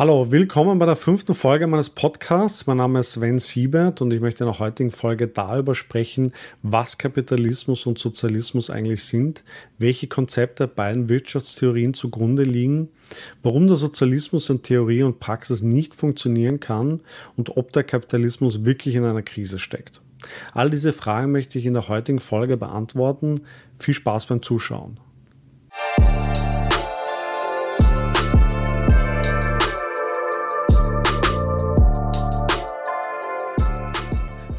Hallo, willkommen bei der fünften Folge meines Podcasts. Mein Name ist Sven Siebert und ich möchte in der heutigen Folge darüber sprechen, was Kapitalismus und Sozialismus eigentlich sind, welche Konzepte beiden Wirtschaftstheorien zugrunde liegen, warum der Sozialismus in Theorie und Praxis nicht funktionieren kann und ob der Kapitalismus wirklich in einer Krise steckt. All diese Fragen möchte ich in der heutigen Folge beantworten. Viel Spaß beim Zuschauen.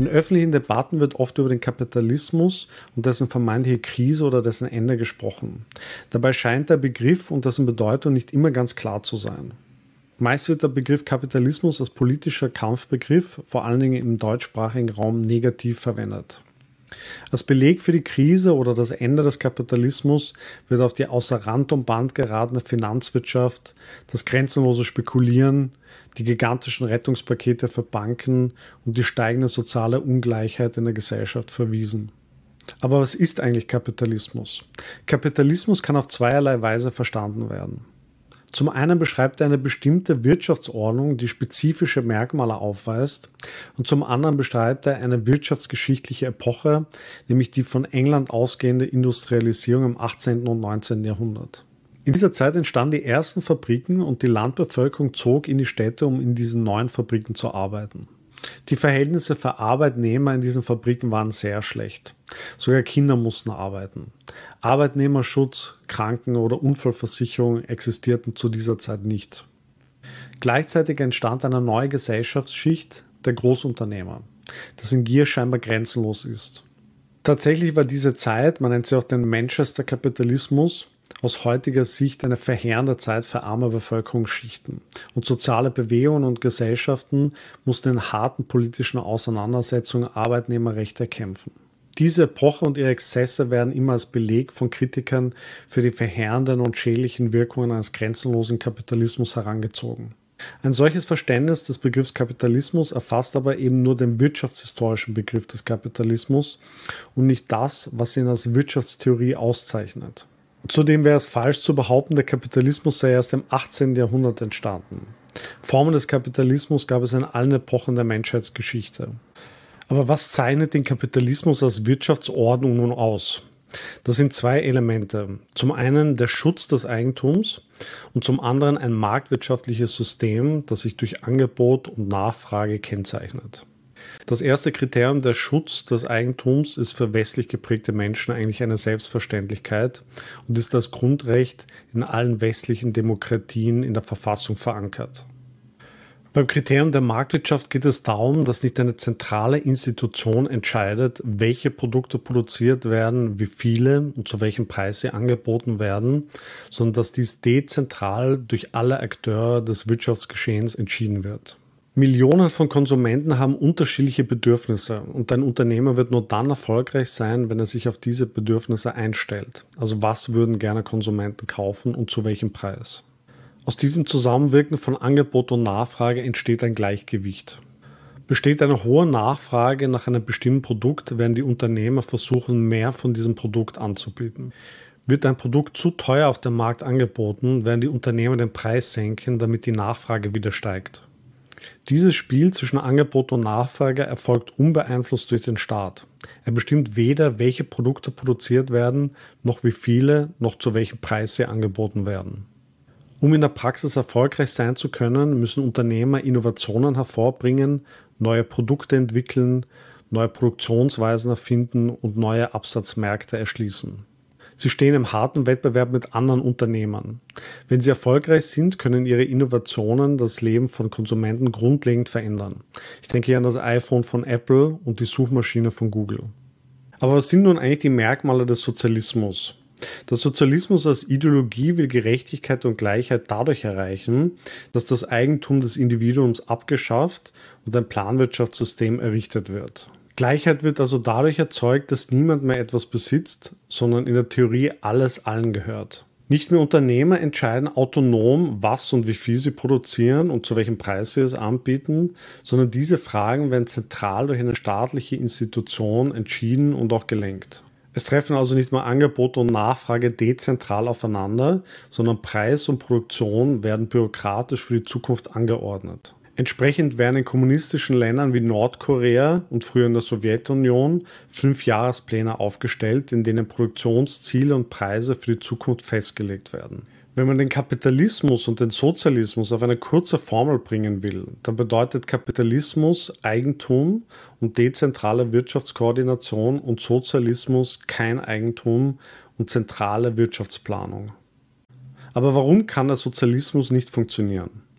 In öffentlichen Debatten wird oft über den Kapitalismus und dessen vermeintliche Krise oder dessen Ende gesprochen. Dabei scheint der Begriff und dessen Bedeutung nicht immer ganz klar zu sein. Meist wird der Begriff Kapitalismus als politischer Kampfbegriff, vor allen Dingen im deutschsprachigen Raum, negativ verwendet. Als Beleg für die Krise oder das Ende des Kapitalismus wird auf die außer Rand und Band geratene Finanzwirtschaft, das grenzenlose Spekulieren, die gigantischen Rettungspakete für Banken und die steigende soziale Ungleichheit in der Gesellschaft verwiesen. Aber was ist eigentlich Kapitalismus? Kapitalismus kann auf zweierlei Weise verstanden werden. Zum einen beschreibt er eine bestimmte Wirtschaftsordnung, die spezifische Merkmale aufweist, und zum anderen beschreibt er eine wirtschaftsgeschichtliche Epoche, nämlich die von England ausgehende Industrialisierung im 18. und 19. Jahrhundert. In dieser Zeit entstanden die ersten Fabriken und die Landbevölkerung zog in die Städte, um in diesen neuen Fabriken zu arbeiten. Die Verhältnisse für Arbeitnehmer in diesen Fabriken waren sehr schlecht. Sogar Kinder mussten arbeiten. Arbeitnehmerschutz, Kranken- oder Unfallversicherung existierten zu dieser Zeit nicht. Gleichzeitig entstand eine neue Gesellschaftsschicht der Großunternehmer, dessen Gier scheinbar grenzenlos ist. Tatsächlich war diese Zeit, man nennt sie auch den Manchester Kapitalismus, aus heutiger Sicht eine verheerende Zeit für arme Bevölkerungsschichten. Und soziale Bewegungen und Gesellschaften mussten in harten politischen Auseinandersetzungen Arbeitnehmerrechte erkämpfen. Diese Epoche und ihre Exzesse werden immer als Beleg von Kritikern für die verheerenden und schädlichen Wirkungen eines grenzenlosen Kapitalismus herangezogen. Ein solches Verständnis des Begriffs Kapitalismus erfasst aber eben nur den wirtschaftshistorischen Begriff des Kapitalismus und nicht das, was ihn als Wirtschaftstheorie auszeichnet. Zudem wäre es falsch zu behaupten, der Kapitalismus sei erst im 18. Jahrhundert entstanden. Formen des Kapitalismus gab es in allen Epochen der Menschheitsgeschichte. Aber was zeichnet den Kapitalismus als Wirtschaftsordnung nun aus? Das sind zwei Elemente. Zum einen der Schutz des Eigentums und zum anderen ein marktwirtschaftliches System, das sich durch Angebot und Nachfrage kennzeichnet. Das erste Kriterium, der Schutz des Eigentums, ist für westlich geprägte Menschen eigentlich eine Selbstverständlichkeit und ist als Grundrecht in allen westlichen Demokratien in der Verfassung verankert. Beim Kriterium der Marktwirtschaft geht es darum, dass nicht eine zentrale Institution entscheidet, welche Produkte produziert werden, wie viele und zu welchem Preis sie angeboten werden, sondern dass dies dezentral durch alle Akteure des Wirtschaftsgeschehens entschieden wird. Millionen von Konsumenten haben unterschiedliche Bedürfnisse und ein Unternehmer wird nur dann erfolgreich sein, wenn er sich auf diese Bedürfnisse einstellt. Also was würden gerne Konsumenten kaufen und zu welchem Preis? Aus diesem Zusammenwirken von Angebot und Nachfrage entsteht ein Gleichgewicht. Besteht eine hohe Nachfrage nach einem bestimmten Produkt, werden die Unternehmer versuchen, mehr von diesem Produkt anzubieten. Wird ein Produkt zu teuer auf dem Markt angeboten, werden die Unternehmer den Preis senken, damit die Nachfrage wieder steigt. Dieses Spiel zwischen Angebot und Nachfrage erfolgt unbeeinflusst durch den Staat. Er bestimmt weder, welche Produkte produziert werden, noch wie viele, noch zu welchem Preis sie angeboten werden. Um in der Praxis erfolgreich sein zu können, müssen Unternehmer Innovationen hervorbringen, neue Produkte entwickeln, neue Produktionsweisen erfinden und neue Absatzmärkte erschließen. Sie stehen im harten Wettbewerb mit anderen Unternehmern. Wenn sie erfolgreich sind, können ihre Innovationen das Leben von Konsumenten grundlegend verändern. Ich denke hier an das iPhone von Apple und die Suchmaschine von Google. Aber was sind nun eigentlich die Merkmale des Sozialismus? Der Sozialismus als Ideologie will Gerechtigkeit und Gleichheit dadurch erreichen, dass das Eigentum des Individuums abgeschafft und ein Planwirtschaftssystem errichtet wird. Gleichheit wird also dadurch erzeugt, dass niemand mehr etwas besitzt, sondern in der Theorie alles allen gehört. Nicht mehr Unternehmer entscheiden autonom, was und wie viel sie produzieren und zu welchem Preis sie es anbieten, sondern diese Fragen werden zentral durch eine staatliche Institution entschieden und auch gelenkt. Es treffen also nicht mehr Angebot und Nachfrage dezentral aufeinander, sondern Preis und Produktion werden bürokratisch für die Zukunft angeordnet. Entsprechend werden in kommunistischen Ländern wie Nordkorea und früher in der Sowjetunion fünf Jahrespläne aufgestellt, in denen Produktionsziele und Preise für die Zukunft festgelegt werden. Wenn man den Kapitalismus und den Sozialismus auf eine kurze Formel bringen will, dann bedeutet Kapitalismus Eigentum und dezentrale Wirtschaftskoordination und Sozialismus kein Eigentum und zentrale Wirtschaftsplanung. Aber warum kann der Sozialismus nicht funktionieren?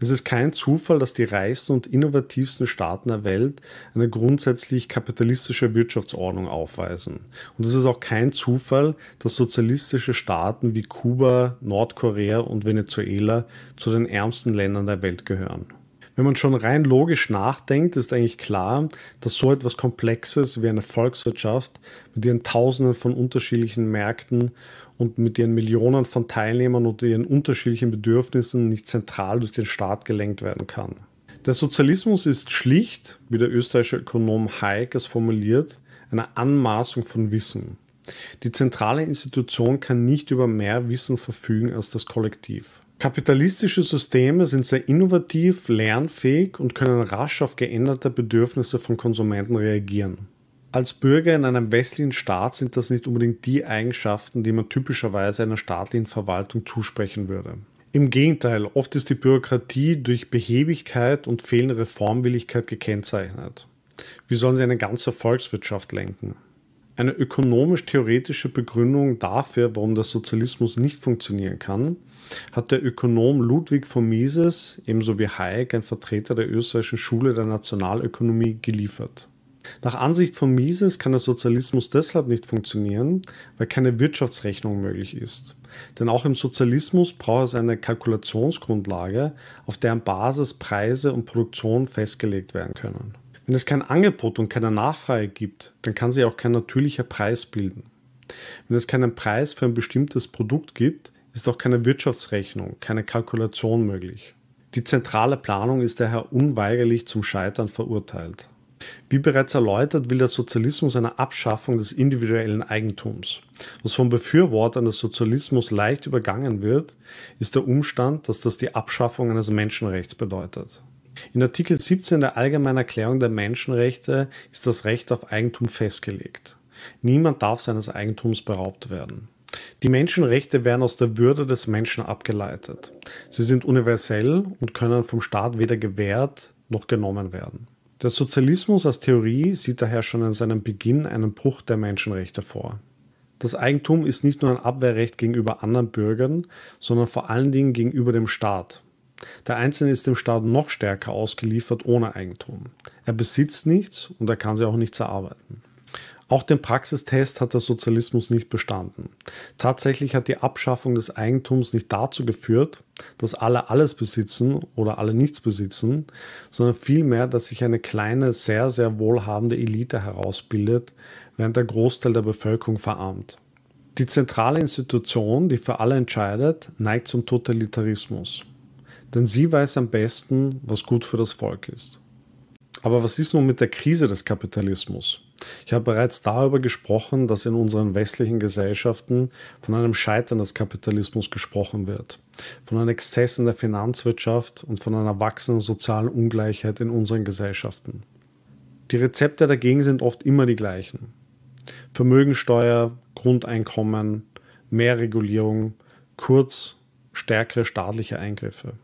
Es ist kein Zufall, dass die reichsten und innovativsten Staaten der Welt eine grundsätzlich kapitalistische Wirtschaftsordnung aufweisen. Und es ist auch kein Zufall, dass sozialistische Staaten wie Kuba, Nordkorea und Venezuela zu den ärmsten Ländern der Welt gehören. Wenn man schon rein logisch nachdenkt, ist eigentlich klar, dass so etwas Komplexes wie eine Volkswirtschaft mit ihren Tausenden von unterschiedlichen Märkten und mit ihren Millionen von Teilnehmern und ihren unterschiedlichen Bedürfnissen nicht zentral durch den Staat gelenkt werden kann. Der Sozialismus ist schlicht, wie der österreichische Ökonom Hayek es formuliert, eine Anmaßung von Wissen. Die zentrale Institution kann nicht über mehr Wissen verfügen als das Kollektiv. Kapitalistische Systeme sind sehr innovativ, lernfähig und können rasch auf geänderte Bedürfnisse von Konsumenten reagieren. Als Bürger in einem westlichen Staat sind das nicht unbedingt die Eigenschaften, die man typischerweise einer staatlichen Verwaltung zusprechen würde. Im Gegenteil, oft ist die Bürokratie durch Behebigkeit und fehlende Reformwilligkeit gekennzeichnet. Wie sollen sie eine ganze Volkswirtschaft lenken? Eine ökonomisch-theoretische Begründung dafür, warum der Sozialismus nicht funktionieren kann, hat der Ökonom Ludwig von Mises, ebenso wie Hayek, ein Vertreter der österreichischen Schule der Nationalökonomie, geliefert. Nach Ansicht von Mises kann der Sozialismus deshalb nicht funktionieren, weil keine Wirtschaftsrechnung möglich ist. Denn auch im Sozialismus braucht es eine Kalkulationsgrundlage, auf deren Basis Preise und Produktion festgelegt werden können. Wenn es kein Angebot und keine Nachfrage gibt, dann kann sich auch kein natürlicher Preis bilden. Wenn es keinen Preis für ein bestimmtes Produkt gibt, ist auch keine Wirtschaftsrechnung, keine Kalkulation möglich. Die zentrale Planung ist daher unweigerlich zum Scheitern verurteilt. Wie bereits erläutert, will der Sozialismus eine Abschaffung des individuellen Eigentums. Was von Befürwortern des Sozialismus leicht übergangen wird, ist der Umstand, dass das die Abschaffung eines Menschenrechts bedeutet. In Artikel 17 der Allgemeinen Erklärung der Menschenrechte ist das Recht auf Eigentum festgelegt. Niemand darf seines Eigentums beraubt werden. Die Menschenrechte werden aus der Würde des Menschen abgeleitet. Sie sind universell und können vom Staat weder gewährt noch genommen werden. Der Sozialismus als Theorie sieht daher schon in seinem Beginn einen Bruch der Menschenrechte vor. Das Eigentum ist nicht nur ein Abwehrrecht gegenüber anderen Bürgern, sondern vor allen Dingen gegenüber dem Staat. Der Einzelne ist dem Staat noch stärker ausgeliefert ohne Eigentum. Er besitzt nichts und er kann sich auch nichts erarbeiten. Auch den Praxistest hat der Sozialismus nicht bestanden. Tatsächlich hat die Abschaffung des Eigentums nicht dazu geführt, dass alle alles besitzen oder alle nichts besitzen, sondern vielmehr, dass sich eine kleine, sehr, sehr wohlhabende Elite herausbildet, während der Großteil der Bevölkerung verarmt. Die zentrale Institution, die für alle entscheidet, neigt zum Totalitarismus. Denn sie weiß am besten, was gut für das Volk ist. Aber was ist nun mit der Krise des Kapitalismus? Ich habe bereits darüber gesprochen, dass in unseren westlichen Gesellschaften von einem Scheitern des Kapitalismus gesprochen wird, von einem Exzess in der Finanzwirtschaft und von einer wachsenden sozialen Ungleichheit in unseren Gesellschaften. Die Rezepte dagegen sind oft immer die gleichen. Vermögensteuer, Grundeinkommen, mehr Regulierung, kurz stärkere staatliche Eingriffe.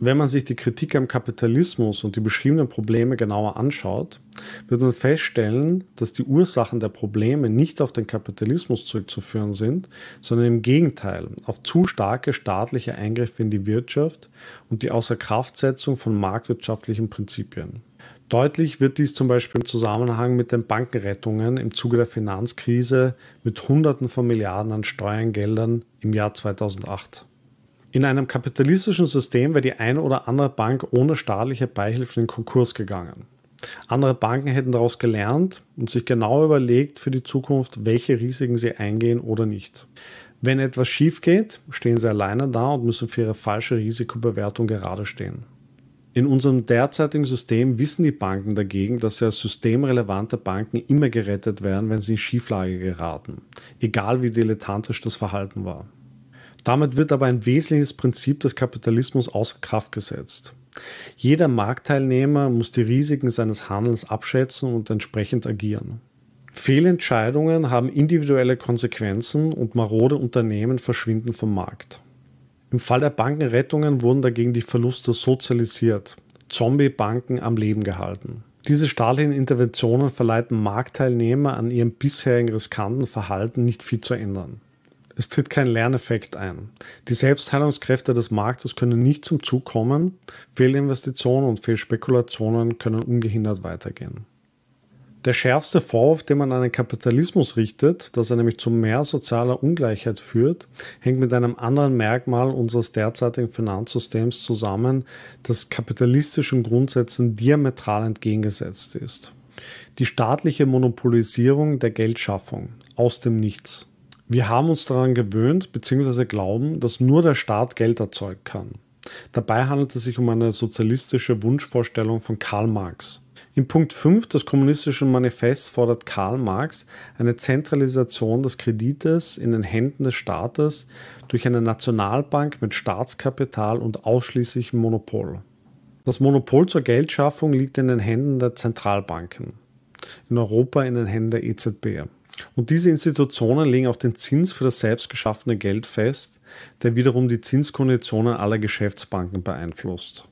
Wenn man sich die Kritik am Kapitalismus und die beschriebenen Probleme genauer anschaut, wird man feststellen, dass die Ursachen der Probleme nicht auf den Kapitalismus zurückzuführen sind, sondern im Gegenteil auf zu starke staatliche Eingriffe in die Wirtschaft und die Außerkraftsetzung von marktwirtschaftlichen Prinzipien. Deutlich wird dies zum Beispiel im Zusammenhang mit den Bankenrettungen im Zuge der Finanzkrise mit Hunderten von Milliarden an Steuergeldern im Jahr 2008. In einem kapitalistischen System wäre die eine oder andere Bank ohne staatliche Beihilfe in Konkurs gegangen. Andere Banken hätten daraus gelernt und sich genau überlegt für die Zukunft, welche Risiken sie eingehen oder nicht. Wenn etwas schief geht, stehen sie alleine da und müssen für ihre falsche Risikobewertung gerade stehen. In unserem derzeitigen System wissen die Banken dagegen, dass sie als systemrelevante Banken immer gerettet werden, wenn sie in Schieflage geraten, egal wie dilettantisch das Verhalten war. Damit wird aber ein wesentliches Prinzip des Kapitalismus außer Kraft gesetzt. Jeder Marktteilnehmer muss die Risiken seines Handelns abschätzen und entsprechend agieren. Fehlentscheidungen haben individuelle Konsequenzen und marode Unternehmen verschwinden vom Markt. Im Fall der Bankenrettungen wurden dagegen die Verluste sozialisiert, Zombie-Banken am Leben gehalten. Diese staatlichen Interventionen verleiten Marktteilnehmer an ihrem bisherigen riskanten Verhalten nicht viel zu ändern. Es tritt kein Lerneffekt ein. Die Selbstheilungskräfte des Marktes können nicht zum Zug kommen, Fehlinvestitionen und Fehlspekulationen können ungehindert weitergehen. Der schärfste Vorwurf, den man an den Kapitalismus richtet, dass er nämlich zu mehr sozialer Ungleichheit führt, hängt mit einem anderen Merkmal unseres derzeitigen Finanzsystems zusammen, das kapitalistischen Grundsätzen diametral entgegengesetzt ist. Die staatliche Monopolisierung der Geldschaffung aus dem Nichts. Wir haben uns daran gewöhnt bzw. glauben, dass nur der Staat Geld erzeugen kann. Dabei handelt es sich um eine sozialistische Wunschvorstellung von Karl Marx. In Punkt 5 des Kommunistischen Manifests fordert Karl Marx eine Zentralisation des Kredites in den Händen des Staates durch eine Nationalbank mit Staatskapital und ausschließlichem Monopol. Das Monopol zur Geldschaffung liegt in den Händen der Zentralbanken, in Europa in den Händen der EZB. Und diese Institutionen legen auch den Zins für das selbst geschaffene Geld fest, der wiederum die Zinskonditionen aller Geschäftsbanken beeinflusst.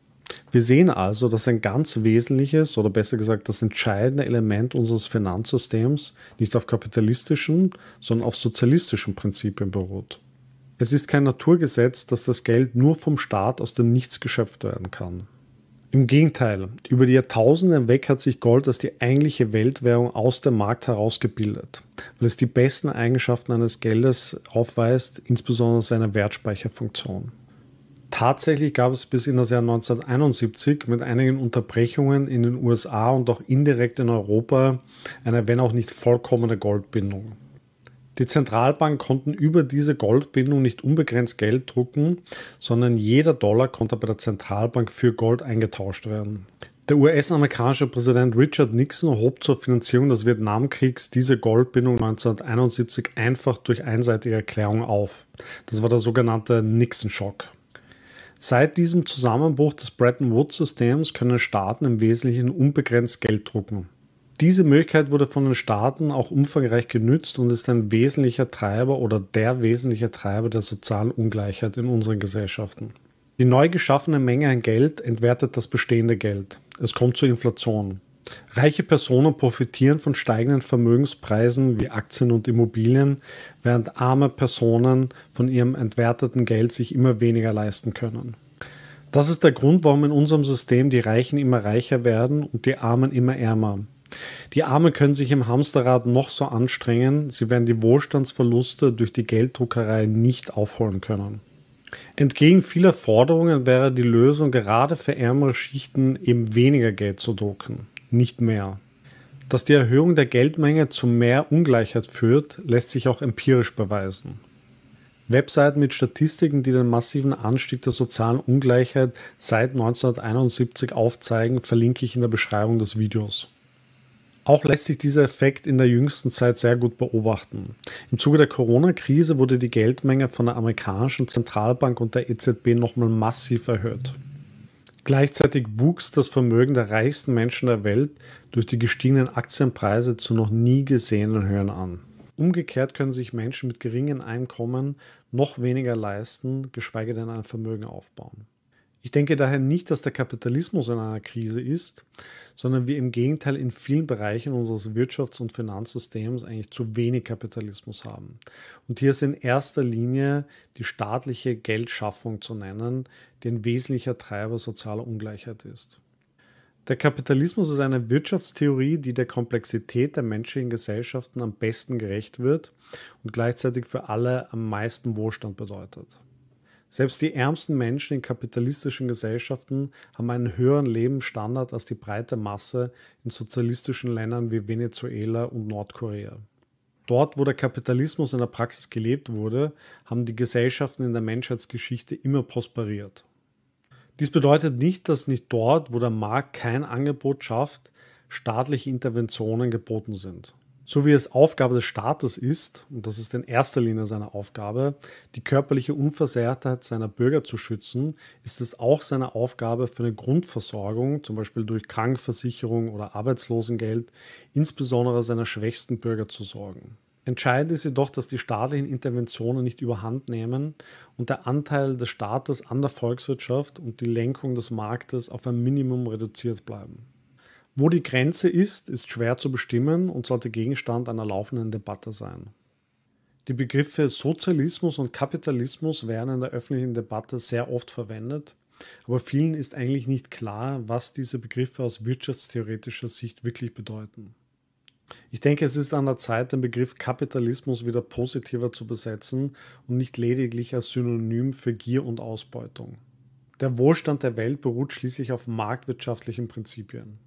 Wir sehen also, dass ein ganz wesentliches oder besser gesagt das entscheidende Element unseres Finanzsystems nicht auf kapitalistischen, sondern auf sozialistischen Prinzipien beruht. Es ist kein Naturgesetz, dass das Geld nur vom Staat aus dem Nichts geschöpft werden kann. Im Gegenteil, über die Jahrtausende hinweg hat sich Gold als die eigentliche Weltwährung aus dem Markt herausgebildet, weil es die besten Eigenschaften eines Geldes aufweist, insbesondere seine Wertspeicherfunktion. Tatsächlich gab es bis in das Jahr 1971 mit einigen Unterbrechungen in den USA und auch indirekt in Europa eine, wenn auch nicht vollkommene Goldbindung. Die Zentralbanken konnten über diese Goldbindung nicht unbegrenzt Geld drucken, sondern jeder Dollar konnte bei der Zentralbank für Gold eingetauscht werden. Der US-amerikanische Präsident Richard Nixon hob zur Finanzierung des Vietnamkriegs diese Goldbindung 1971 einfach durch einseitige Erklärung auf. Das war der sogenannte Nixon-Schock. Seit diesem Zusammenbruch des Bretton Woods-Systems können Staaten im Wesentlichen unbegrenzt Geld drucken. Diese Möglichkeit wurde von den Staaten auch umfangreich genützt und ist ein wesentlicher Treiber oder der wesentliche Treiber der sozialen Ungleichheit in unseren Gesellschaften. Die neu geschaffene Menge an Geld entwertet das bestehende Geld. Es kommt zur Inflation. Reiche Personen profitieren von steigenden Vermögenspreisen wie Aktien und Immobilien, während arme Personen von ihrem entwerteten Geld sich immer weniger leisten können. Das ist der Grund, warum in unserem System die Reichen immer reicher werden und die Armen immer ärmer. Die Armen können sich im Hamsterrad noch so anstrengen, sie werden die Wohlstandsverluste durch die Gelddruckerei nicht aufholen können. Entgegen vieler Forderungen wäre die Lösung gerade für ärmere Schichten eben weniger Geld zu drucken nicht mehr. Dass die Erhöhung der Geldmenge zu mehr Ungleichheit führt, lässt sich auch empirisch beweisen. Webseiten mit Statistiken, die den massiven Anstieg der sozialen Ungleichheit seit 1971 aufzeigen, verlinke ich in der Beschreibung des Videos. Auch lässt sich dieser Effekt in der jüngsten Zeit sehr gut beobachten. Im Zuge der Corona-Krise wurde die Geldmenge von der amerikanischen Zentralbank und der EZB nochmal massiv erhöht. Gleichzeitig wuchs das Vermögen der reichsten Menschen der Welt durch die gestiegenen Aktienpreise zu noch nie gesehenen Höhen an. Umgekehrt können sich Menschen mit geringen Einkommen noch weniger leisten, geschweige denn ein Vermögen aufbauen. Ich denke daher nicht, dass der Kapitalismus in einer Krise ist, sondern wir im Gegenteil in vielen Bereichen unseres Wirtschafts- und Finanzsystems eigentlich zu wenig Kapitalismus haben. Und hier ist in erster Linie die staatliche Geldschaffung zu nennen, die ein wesentlicher Treiber sozialer Ungleichheit ist. Der Kapitalismus ist eine Wirtschaftstheorie, die der Komplexität der menschlichen Gesellschaften am besten gerecht wird und gleichzeitig für alle am meisten Wohlstand bedeutet. Selbst die ärmsten Menschen in kapitalistischen Gesellschaften haben einen höheren Lebensstandard als die breite Masse in sozialistischen Ländern wie Venezuela und Nordkorea. Dort, wo der Kapitalismus in der Praxis gelebt wurde, haben die Gesellschaften in der Menschheitsgeschichte immer prosperiert. Dies bedeutet nicht, dass nicht dort, wo der Markt kein Angebot schafft, staatliche Interventionen geboten sind. So wie es Aufgabe des Staates ist, und das ist in erster Linie seine Aufgabe, die körperliche Unversehrtheit seiner Bürger zu schützen, ist es auch seine Aufgabe für eine Grundversorgung, zum Beispiel durch Krankenversicherung oder Arbeitslosengeld, insbesondere seiner schwächsten Bürger zu sorgen. Entscheidend ist jedoch, dass die staatlichen Interventionen nicht überhand nehmen und der Anteil des Staates an der Volkswirtschaft und die Lenkung des Marktes auf ein Minimum reduziert bleiben. Wo die Grenze ist, ist schwer zu bestimmen und sollte Gegenstand einer laufenden Debatte sein. Die Begriffe Sozialismus und Kapitalismus werden in der öffentlichen Debatte sehr oft verwendet, aber vielen ist eigentlich nicht klar, was diese Begriffe aus wirtschaftstheoretischer Sicht wirklich bedeuten. Ich denke, es ist an der Zeit, den Begriff Kapitalismus wieder positiver zu besetzen und nicht lediglich als Synonym für Gier und Ausbeutung. Der Wohlstand der Welt beruht schließlich auf marktwirtschaftlichen Prinzipien.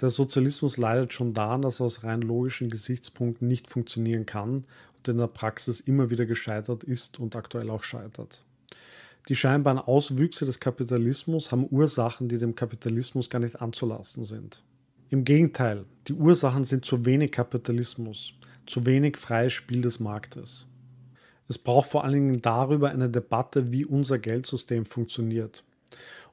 Der Sozialismus leidet schon daran, dass er aus rein logischen Gesichtspunkten nicht funktionieren kann und in der Praxis immer wieder gescheitert ist und aktuell auch scheitert. Die scheinbaren Auswüchse des Kapitalismus haben Ursachen, die dem Kapitalismus gar nicht anzulasten sind. Im Gegenteil, die Ursachen sind zu wenig Kapitalismus, zu wenig freies Spiel des Marktes. Es braucht vor allen Dingen darüber eine Debatte, wie unser Geldsystem funktioniert.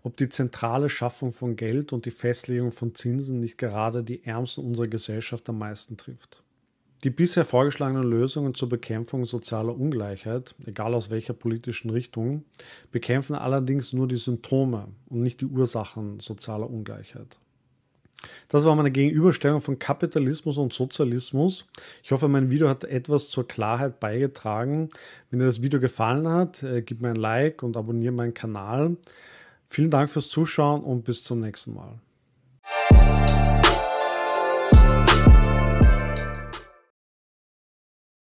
Ob die zentrale Schaffung von Geld und die Festlegung von Zinsen nicht gerade die Ärmsten unserer Gesellschaft am meisten trifft. Die bisher vorgeschlagenen Lösungen zur Bekämpfung sozialer Ungleichheit, egal aus welcher politischen Richtung, bekämpfen allerdings nur die Symptome und nicht die Ursachen sozialer Ungleichheit. Das war meine Gegenüberstellung von Kapitalismus und Sozialismus. Ich hoffe, mein Video hat etwas zur Klarheit beigetragen. Wenn dir das Video gefallen hat, äh, gib mir ein Like und abonniere meinen Kanal. Vielen Dank fürs Zuschauen und bis zum nächsten Mal.